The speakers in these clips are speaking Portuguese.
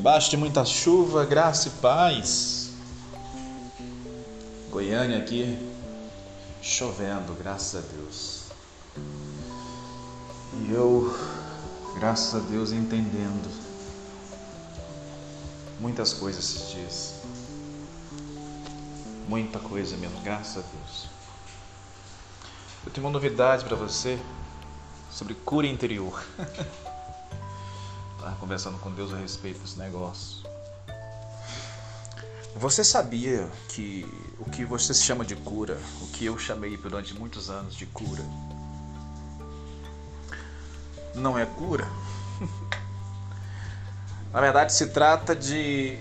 Debaixo de muita chuva, graça e paz. Goiânia aqui, chovendo, graças a Deus. E eu, graças a Deus, entendendo muitas coisas esses dias. Muita coisa mesmo, graças a Deus. Eu tenho uma novidade para você sobre cura interior. Estava conversando com Deus a respeito desse negócio. Você sabia que o que você chama de cura, o que eu chamei durante muitos anos de cura, não é cura? Na verdade, se trata de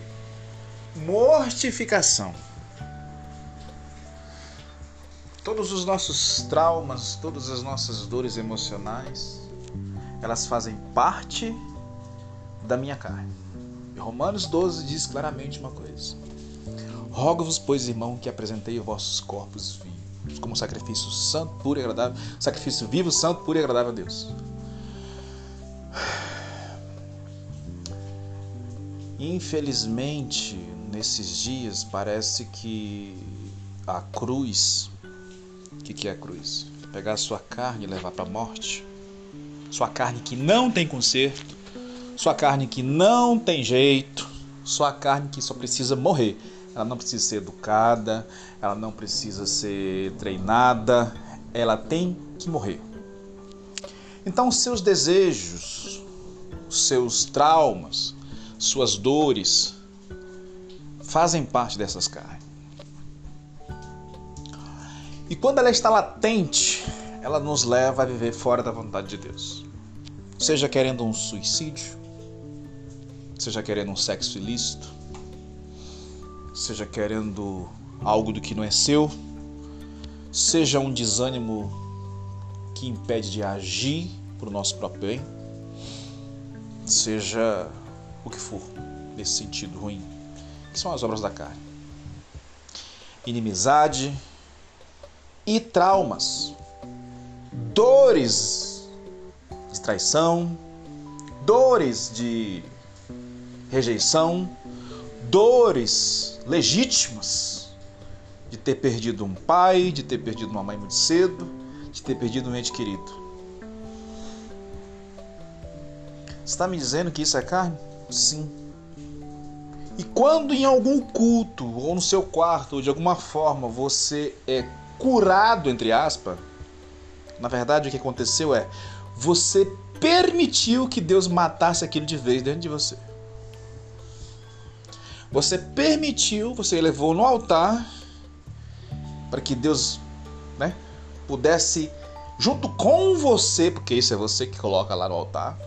mortificação. Todos os nossos traumas, todas as nossas dores emocionais, elas fazem parte da minha carne. Romanos 12 diz claramente uma coisa: Rogo-vos, pois, irmão, que apresentei os vossos corpos vivos, como sacrifício santo, puro e agradável, sacrifício vivo, santo, puro e agradável a Deus. Infelizmente, nesses dias, parece que a cruz. O que, que é a cruz? Pegar a sua carne e levar para a morte. Sua carne que não tem conserto sua carne que não tem jeito, sua carne que só precisa morrer. Ela não precisa ser educada, ela não precisa ser treinada, ela tem que morrer. Então, os seus desejos, os seus traumas, suas dores fazem parte dessas carnes. E quando ela está latente, ela nos leva a viver fora da vontade de Deus. Seja querendo um suicídio, seja querendo um sexo ilícito, seja querendo algo do que não é seu, seja um desânimo que impede de agir para o nosso próprio bem, seja o que for nesse sentido ruim, que são as obras da carne. Inimizade e traumas, dores de traição, dores de rejeição, dores legítimas de ter perdido um pai, de ter perdido uma mãe muito cedo, de ter perdido um ente querido. Você está me dizendo que isso é carne? Sim. E quando em algum culto, ou no seu quarto, ou de alguma forma você é curado, entre aspas, na verdade o que aconteceu é você permitiu que Deus matasse aquilo de vez dentro de você. Você permitiu, você levou no altar para que Deus, né, pudesse junto com você, porque isso é você que coloca lá no altar,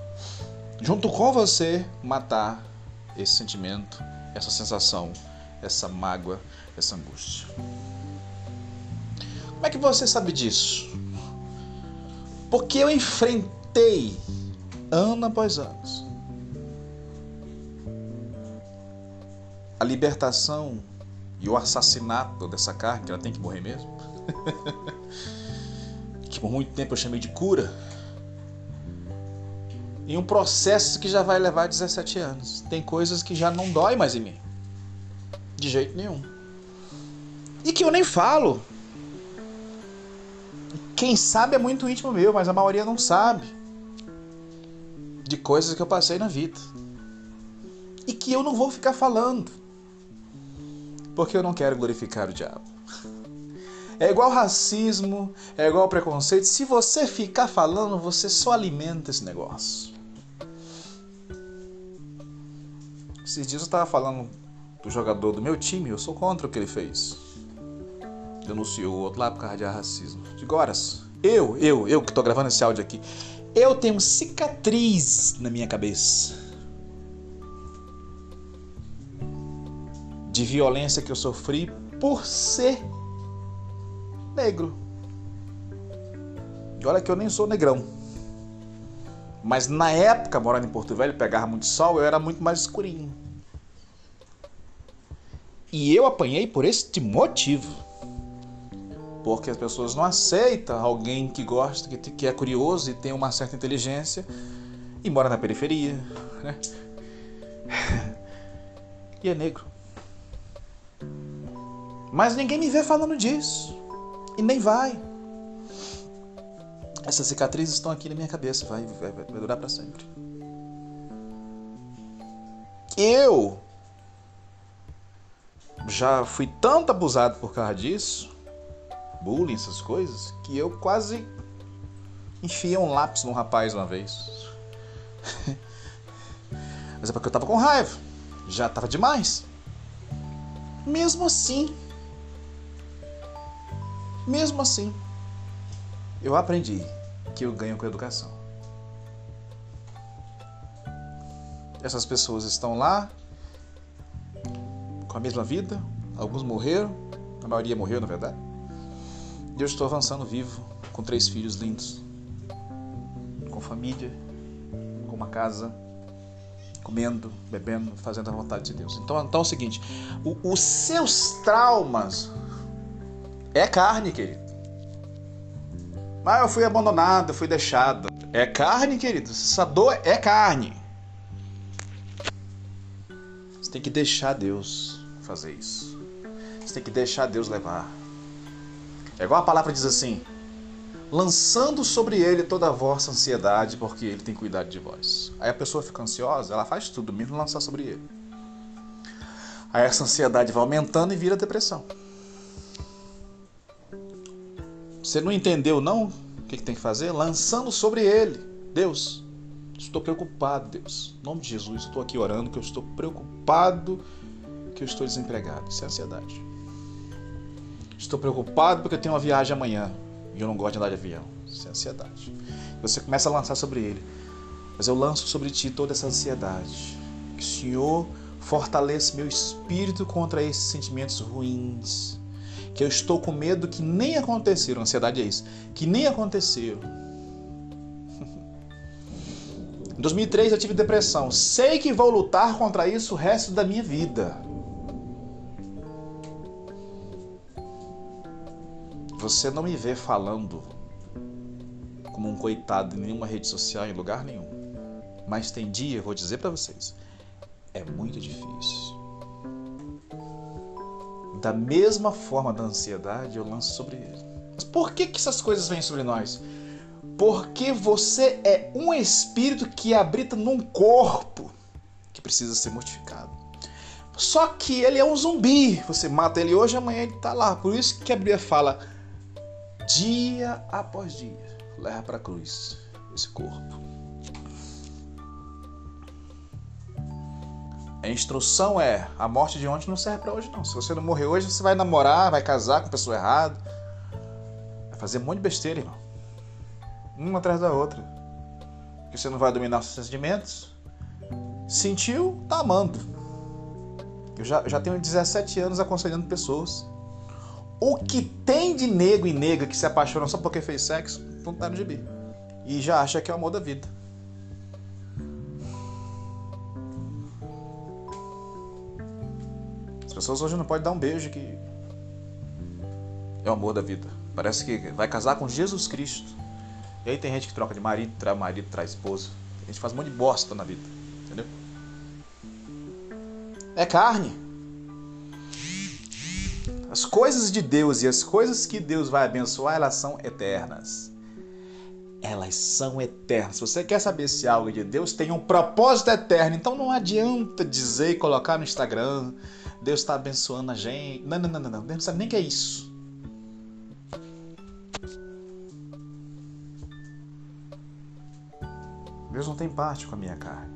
junto com você matar esse sentimento, essa sensação, essa mágoa, essa angústia. Como é que você sabe disso? Porque eu enfrentei ano após ano a libertação e o assassinato dessa carne, que ela tem que morrer mesmo, que por muito tempo eu chamei de cura, em um processo que já vai levar 17 anos. Tem coisas que já não dói mais em mim. De jeito nenhum. E que eu nem falo. Quem sabe é muito íntimo meu, mas a maioria não sabe. De coisas que eu passei na vida. E que eu não vou ficar falando porque eu não quero glorificar o diabo. É igual racismo, é igual preconceito. Se você ficar falando, você só alimenta esse negócio. Esses dias eu estava falando do jogador do meu time, eu sou contra o que ele fez. Denunciou o outro lá por causa de racismo. Digo, horas, eu, eu, eu que estou gravando esse áudio aqui, eu tenho cicatriz na minha cabeça de violência que eu sofri por ser negro. E olha que eu nem sou negrão. Mas na época, morando em Porto Velho, pegava muito sol, eu era muito mais escurinho. E eu apanhei por este motivo. Porque as pessoas não aceitam alguém que gosta, que é curioso e tem uma certa inteligência e mora na periferia. Né? e é negro. Mas ninguém me vê falando disso. E nem vai. Essas cicatrizes estão aqui na minha cabeça, vai, vai, vai durar para sempre. Eu já fui tanto abusado por causa disso, bullying, essas coisas, que eu quase enfiei um lápis num rapaz uma vez. Mas é porque eu tava com raiva. Já tava demais. Mesmo assim, mesmo assim, eu aprendi que eu ganho com a educação. Essas pessoas estão lá com a mesma vida, alguns morreram, a maioria morreu na verdade. E eu estou avançando vivo, com três filhos lindos, com família, com uma casa, comendo, bebendo, fazendo a vontade de Deus. Então, então é o seguinte: o, os seus traumas é carne, querido. Mas eu fui abandonado, eu fui deixado. É carne, querido. Essa dor é carne. Você tem que deixar Deus fazer isso. Você tem que deixar Deus levar. É igual a palavra diz assim: lançando sobre ele toda a vossa ansiedade, porque ele tem cuidado de vós. Aí a pessoa fica ansiosa, ela faz tudo, mesmo lançar sobre ele. Aí essa ansiedade vai aumentando e vira depressão. Você não entendeu, não? O que, tem que fazer? Lançando sobre ele. Deus, estou preocupado, Deus. Em nome de Jesus, estou aqui orando que eu estou preocupado que eu estou desempregado. Isso é ansiedade. Estou preocupado porque eu tenho uma viagem amanhã e eu não gosto de andar de avião. Isso é ansiedade. Você começa a lançar sobre ele. Mas eu lanço sobre ti toda essa ansiedade. Que o Senhor fortaleça meu espírito contra esses sentimentos ruins que eu estou com medo que nem aconteceram. Ansiedade é isso, que nem aconteceram. Em 2003 eu tive depressão. Sei que vou lutar contra isso o resto da minha vida. Você não me vê falando como um coitado em nenhuma rede social, em lugar nenhum. Mas tem dia, eu vou dizer para vocês, é muito difícil. Da mesma forma da ansiedade, eu lanço sobre ele. Mas por que, que essas coisas vêm sobre nós? Porque você é um espírito que habita num corpo que precisa ser mortificado. Só que ele é um zumbi. Você mata ele hoje, amanhã ele está lá. Por isso que a Bíblia fala dia após dia, leva para a cruz esse corpo. A instrução é: a morte de ontem não serve para hoje, não. Se você não morrer hoje, você vai namorar, vai casar com a pessoa errada. Vai fazer um monte de besteira, irmão. Uma atrás da outra. Porque você não vai dominar os seus sentimentos. Sentiu, tá amando. Eu já, já tenho 17 anos aconselhando pessoas. O que tem de nego e nega que se apaixona só porque fez sexo, não tá no gibi. E já acha que é o amor da vida. Pessoas hoje não podem dar um beijo que é o amor da vida. Parece que vai casar com Jesus Cristo. E aí tem gente que troca de marido, traz marido, traz esposa. A gente faz um monte de bosta na vida. Entendeu? É carne. As coisas de Deus e as coisas que Deus vai abençoar, elas são eternas. Elas são eternas. Se você quer saber se algo de Deus tem um propósito eterno, então não adianta dizer e colocar no Instagram, Deus está abençoando a gente. Não, não, não, não, não. Deus não sabe nem que é isso. Deus não tem parte com a minha carne.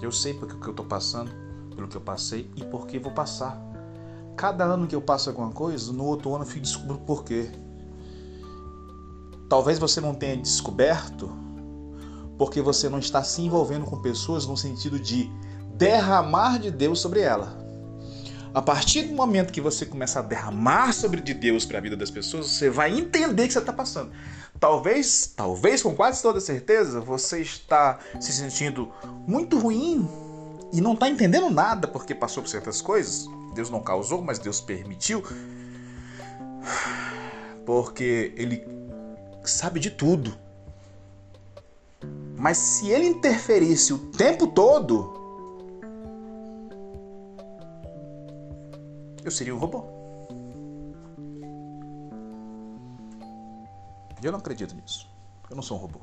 Eu sei porque que eu estou passando, pelo que eu passei e por que vou passar. Cada ano que eu passo alguma coisa, no outro ano eu descubro por quê. Talvez você não tenha descoberto porque você não está se envolvendo com pessoas no sentido de derramar de Deus sobre ela. A partir do momento que você começa a derramar sobre de Deus para a vida das pessoas, você vai entender que você está passando. Talvez, talvez com quase toda certeza, você está se sentindo muito ruim e não está entendendo nada porque passou por certas coisas. Deus não causou, mas Deus permitiu. Porque Ele sabe de tudo. Mas se Ele interferisse o tempo todo, eu seria um robô. Eu não acredito nisso. Eu não sou um robô.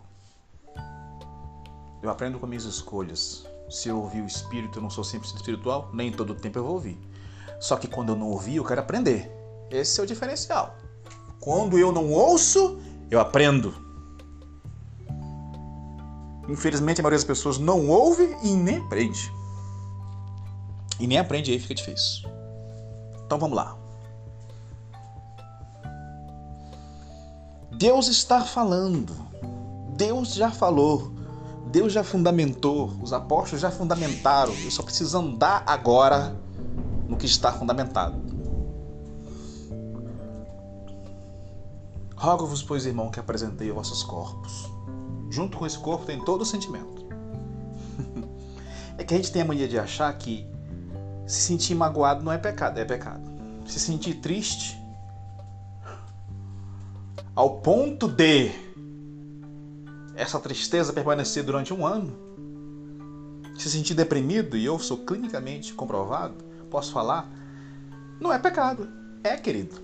Eu aprendo com minhas escolhas. Se eu ouvir o espírito, eu não sou sempre espiritual, nem todo tempo eu vou ouvir. Só que quando eu não ouvir, eu quero aprender. Esse é o diferencial. Quando eu não ouço, eu aprendo. Infelizmente, a maioria das pessoas não ouve e nem aprende. E nem aprende aí fica difícil. Então vamos lá. Deus está falando. Deus já falou. Deus já fundamentou. Os apóstolos já fundamentaram. Eu só preciso andar agora no que está fundamentado. Rogo-vos, pois, irmão, que apresentei vossos corpos. Junto com esse corpo tem todo o sentimento. é que a gente tem a mania de achar que se sentir magoado não é pecado, é pecado. Se sentir triste ao ponto de essa tristeza permanecer durante um ano, se sentir deprimido, e eu sou clinicamente comprovado, posso falar, não é pecado. É, querido.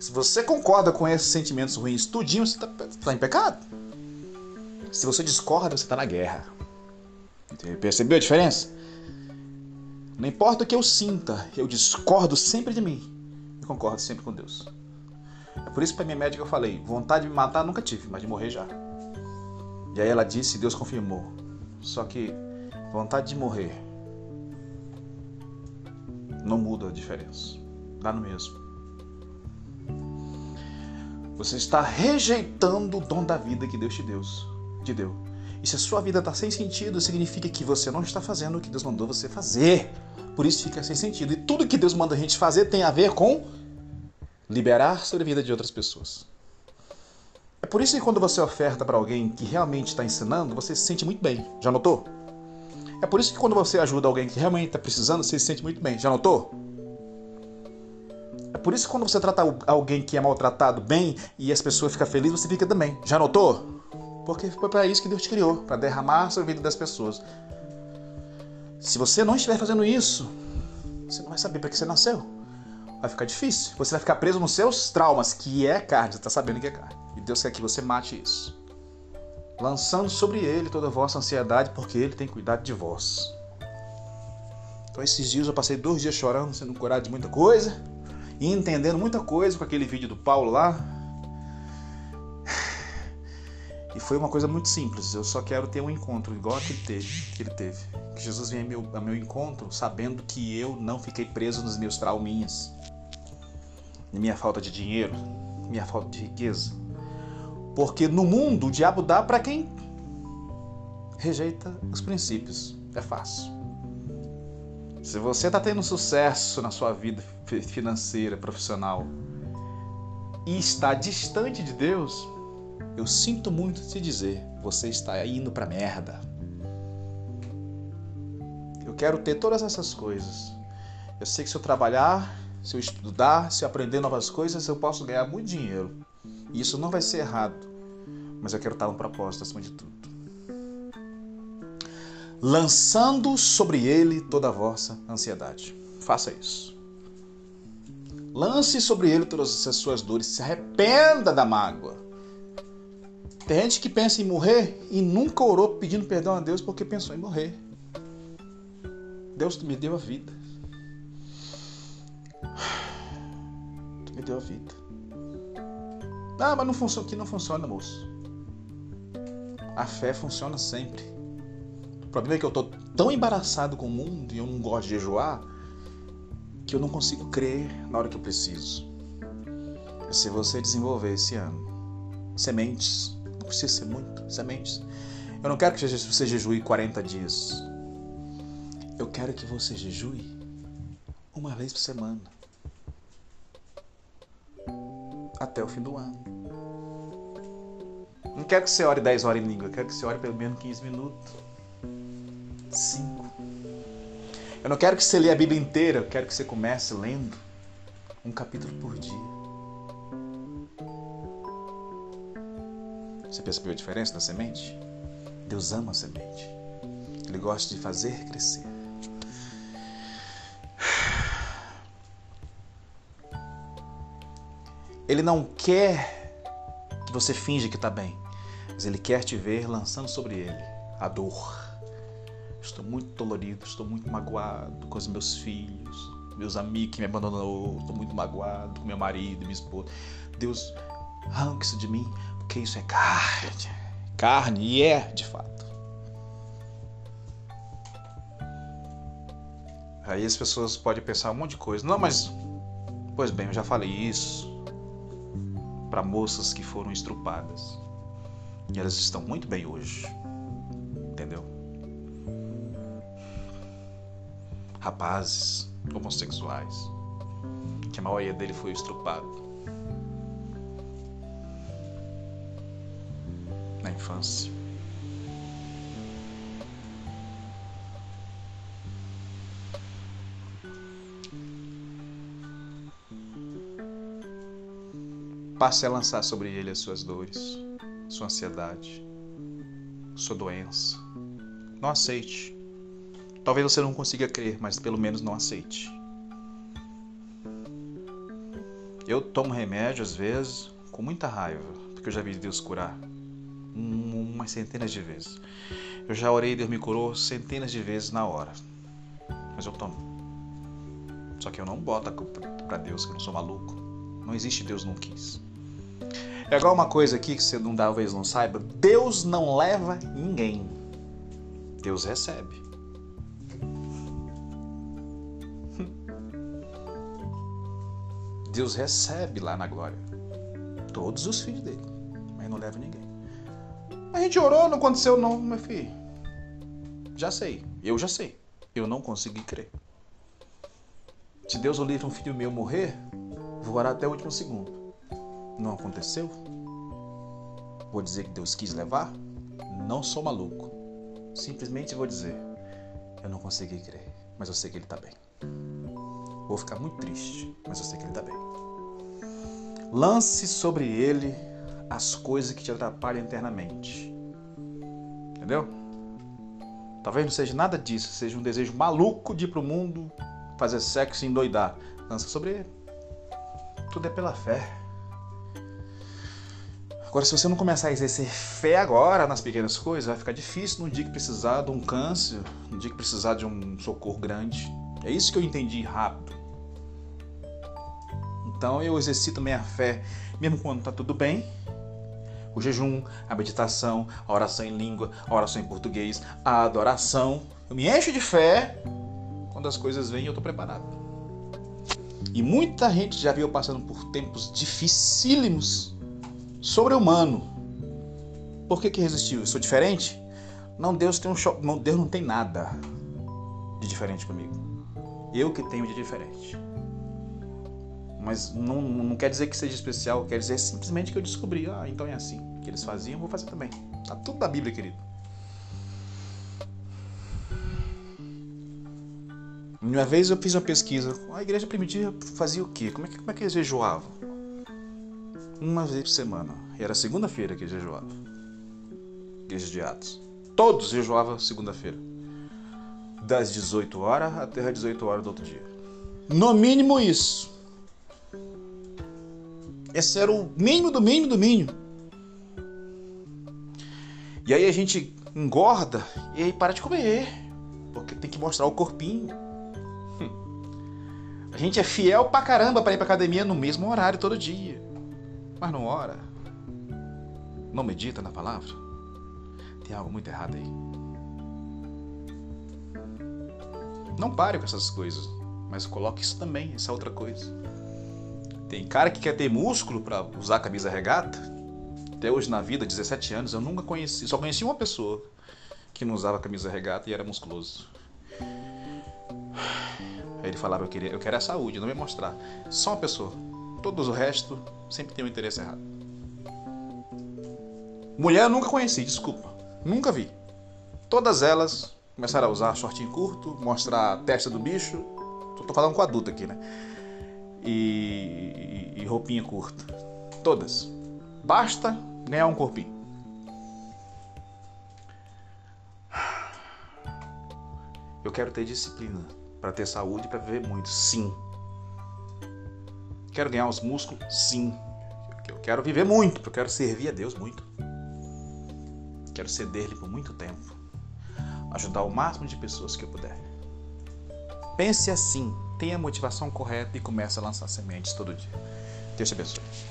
Se você concorda com esses sentimentos ruins tudinho, você está tá em pecado. Se você discorda, você está na guerra. Percebeu a diferença? Não importa o que eu sinta, eu discordo sempre de mim e concordo sempre com Deus. É por isso que para minha médica eu falei, vontade de me matar nunca tive, mas de morrer já. E aí ela disse, Deus confirmou. Só que vontade de morrer não muda a diferença. Dá no mesmo. Você está rejeitando o dom da vida que Deus te deu. Te deu. E se a sua vida está sem sentido, significa que você não está fazendo o que Deus mandou você fazer. Por isso fica sem sentido. E tudo que Deus manda a gente fazer tem a ver com liberar sobre a vida de outras pessoas. É por isso que quando você oferta para alguém que realmente está ensinando, você se sente muito bem. Já notou? É por isso que quando você ajuda alguém que realmente está precisando, você se sente muito bem. Já notou? É por isso que quando você trata alguém que é maltratado bem e as pessoas ficam felizes, você fica também. Já notou? Porque foi para isso que Deus te criou, para derramar sobre a vida das pessoas. Se você não estiver fazendo isso, você não vai saber para que você nasceu. Vai ficar difícil. Você vai ficar preso nos seus traumas, que é carne, você está sabendo que é carne. E Deus quer que você mate isso. Lançando sobre ele toda a vossa ansiedade, porque ele tem cuidado de vós. Então, esses dias eu passei dois dias chorando, sendo curado de muita coisa e entendendo muita coisa com aquele vídeo do Paulo lá, e foi uma coisa muito simples. Eu só quero ter um encontro igual aquele teve, que ele teve. Que Jesus venha meu, ao meu encontro sabendo que eu não fiquei preso nos meus trauminhas, minha falta de dinheiro, minha falta de riqueza. Porque no mundo o diabo dá para quem rejeita os princípios. É fácil. Se você está tendo sucesso na sua vida financeira, profissional e está distante de Deus, eu sinto muito te dizer, você está indo para merda. Eu quero ter todas essas coisas. Eu sei que se eu trabalhar, se eu estudar, se eu aprender novas coisas, eu posso ganhar muito dinheiro. E isso não vai ser errado. Mas eu quero estar no propósito acima de tudo. Lançando sobre ele toda a vossa ansiedade. Faça isso. Lance sobre ele todas as suas dores. Se arrependa da mágoa. Tem gente que pensa em morrer e nunca orou pedindo perdão a Deus porque pensou em morrer. Deus me deu a vida. Tu me deu a vida. Ah, mas não funciona, aqui não funciona, moço. A fé funciona sempre. O problema é que eu tô tão embaraçado com o mundo e eu não gosto de jejuar que eu não consigo crer na hora que eu preciso. Se você desenvolver esse ano sementes precisa ser muito, sementes. Eu não quero que você jejue 40 dias. Eu quero que você jejue uma vez por semana. Até o fim do ano. Não quero que você ore 10 horas em língua, eu quero que você ore pelo menos 15 minutos. 5. Eu não quero que você leia a Bíblia inteira, eu quero que você comece lendo um capítulo por dia. Você percebeu a diferença da semente? Deus ama a semente. Ele gosta de fazer crescer. Ele não quer que você finge que está bem, mas ele quer te ver lançando sobre ele a dor. Estou muito dolorido, estou muito magoado com os meus filhos, meus amigos que me abandonaram, estou muito magoado com meu marido, minha esposa. Deus, arranque isso de mim, porque isso é carne. Carne, e é de fato. Aí as pessoas podem pensar um monte de coisa. Não, mas. Pois bem, eu já falei isso para moças que foram estrupadas. E elas estão muito bem hoje. Entendeu? Rapazes homossexuais. Que a maioria dele foi estrupado. Na infância. Passe a lançar sobre ele as suas dores, sua ansiedade, sua doença. Não aceite. Talvez você não consiga crer, mas pelo menos não aceite. Eu tomo remédio às vezes com muita raiva, porque eu já vi Deus curar umas centenas de vezes. Eu já orei, Deus me curou centenas de vezes na hora. Mas eu tomo. Só que eu não boto a culpa para Deus, que eu não sou maluco. Não existe Deus não quis. É igual uma coisa aqui que você não talvez não saiba. Deus não leva ninguém. Deus recebe. Deus recebe lá na glória todos os filhos dele, mas não leva ninguém. A gente orou, não aconteceu não, meu filho. Já sei, eu já sei. Eu não consegui crer. Se Deus o livre um filho meu morrer, vou orar até o último segundo não aconteceu? Vou dizer que Deus quis levar? Não sou maluco. Simplesmente vou dizer: eu não consegui crer, mas eu sei que Ele está bem. Vou ficar muito triste, mas eu sei que Ele está bem. Lance sobre Ele as coisas que te atrapalham internamente. Entendeu? Talvez não seja nada disso, seja um desejo maluco de ir para o mundo, fazer sexo e endoidar. Lança sobre Ele. Tudo é pela fé. Agora, se você não começar a exercer fé agora nas pequenas coisas, vai ficar difícil no dia que precisar de um câncer, no dia que precisar de um socorro grande. É isso que eu entendi rápido. Então eu exercito minha fé, mesmo quando está tudo bem. O jejum, a meditação, a oração em língua, a oração em português, a adoração. Eu me encho de fé quando as coisas vêm eu estou preparado. E muita gente já viu passando por tempos dificílimos sobre-humano. Por que, que resistiu? Eu sou diferente? Não, Deus tem um choque. Não, Deus não tem nada de diferente comigo. Eu que tenho de diferente. Mas não, não quer dizer que seja especial, quer dizer simplesmente que eu descobri, ah, então é assim. que eles faziam, vou fazer também. Tá tudo da Bíblia, querido. Uma vez eu fiz uma pesquisa. A igreja primitiva fazia o quê? Como é que, como é que eles jejuavam? uma vez por semana. Era segunda-feira que jejuava. Igreja de Atos. Todos jejuavam segunda-feira. Das 18 horas até as 18 horas do outro dia. No mínimo isso. Esse era o mínimo do mínimo do mínimo. E aí a gente engorda e aí para de comer. Porque tem que mostrar o corpinho. A gente é fiel pra caramba para ir pra academia no mesmo horário todo dia mas não ora, não medita na palavra, tem algo muito errado aí. Não pare com essas coisas, mas coloque isso também, essa outra coisa. Tem cara que quer ter músculo para usar camisa regata. Até hoje na vida, 17 anos, eu nunca conheci, só conheci uma pessoa que não usava camisa regata e era musculoso. Aí ele falava, eu, queria, eu quero a saúde, não me mostrar. Só uma pessoa. Todos o resto sempre tem um interesse errado. Mulher eu nunca conheci, desculpa. Nunca vi. Todas elas começaram a usar shortinho curto, mostrar a testa do bicho. Tô falando com adulto aqui, né? E, e, e roupinha curta. Todas. Basta ganhar um corpinho. Eu quero ter disciplina para ter saúde, para viver muito. Sim. Quero ganhar os músculos? Sim. Eu quero viver muito, porque eu quero servir a Deus muito. Quero ceder-lhe por muito tempo. Ajudar o máximo de pessoas que eu puder. Pense assim, tenha a motivação correta e comece a lançar sementes todo dia. Deus te abençoe.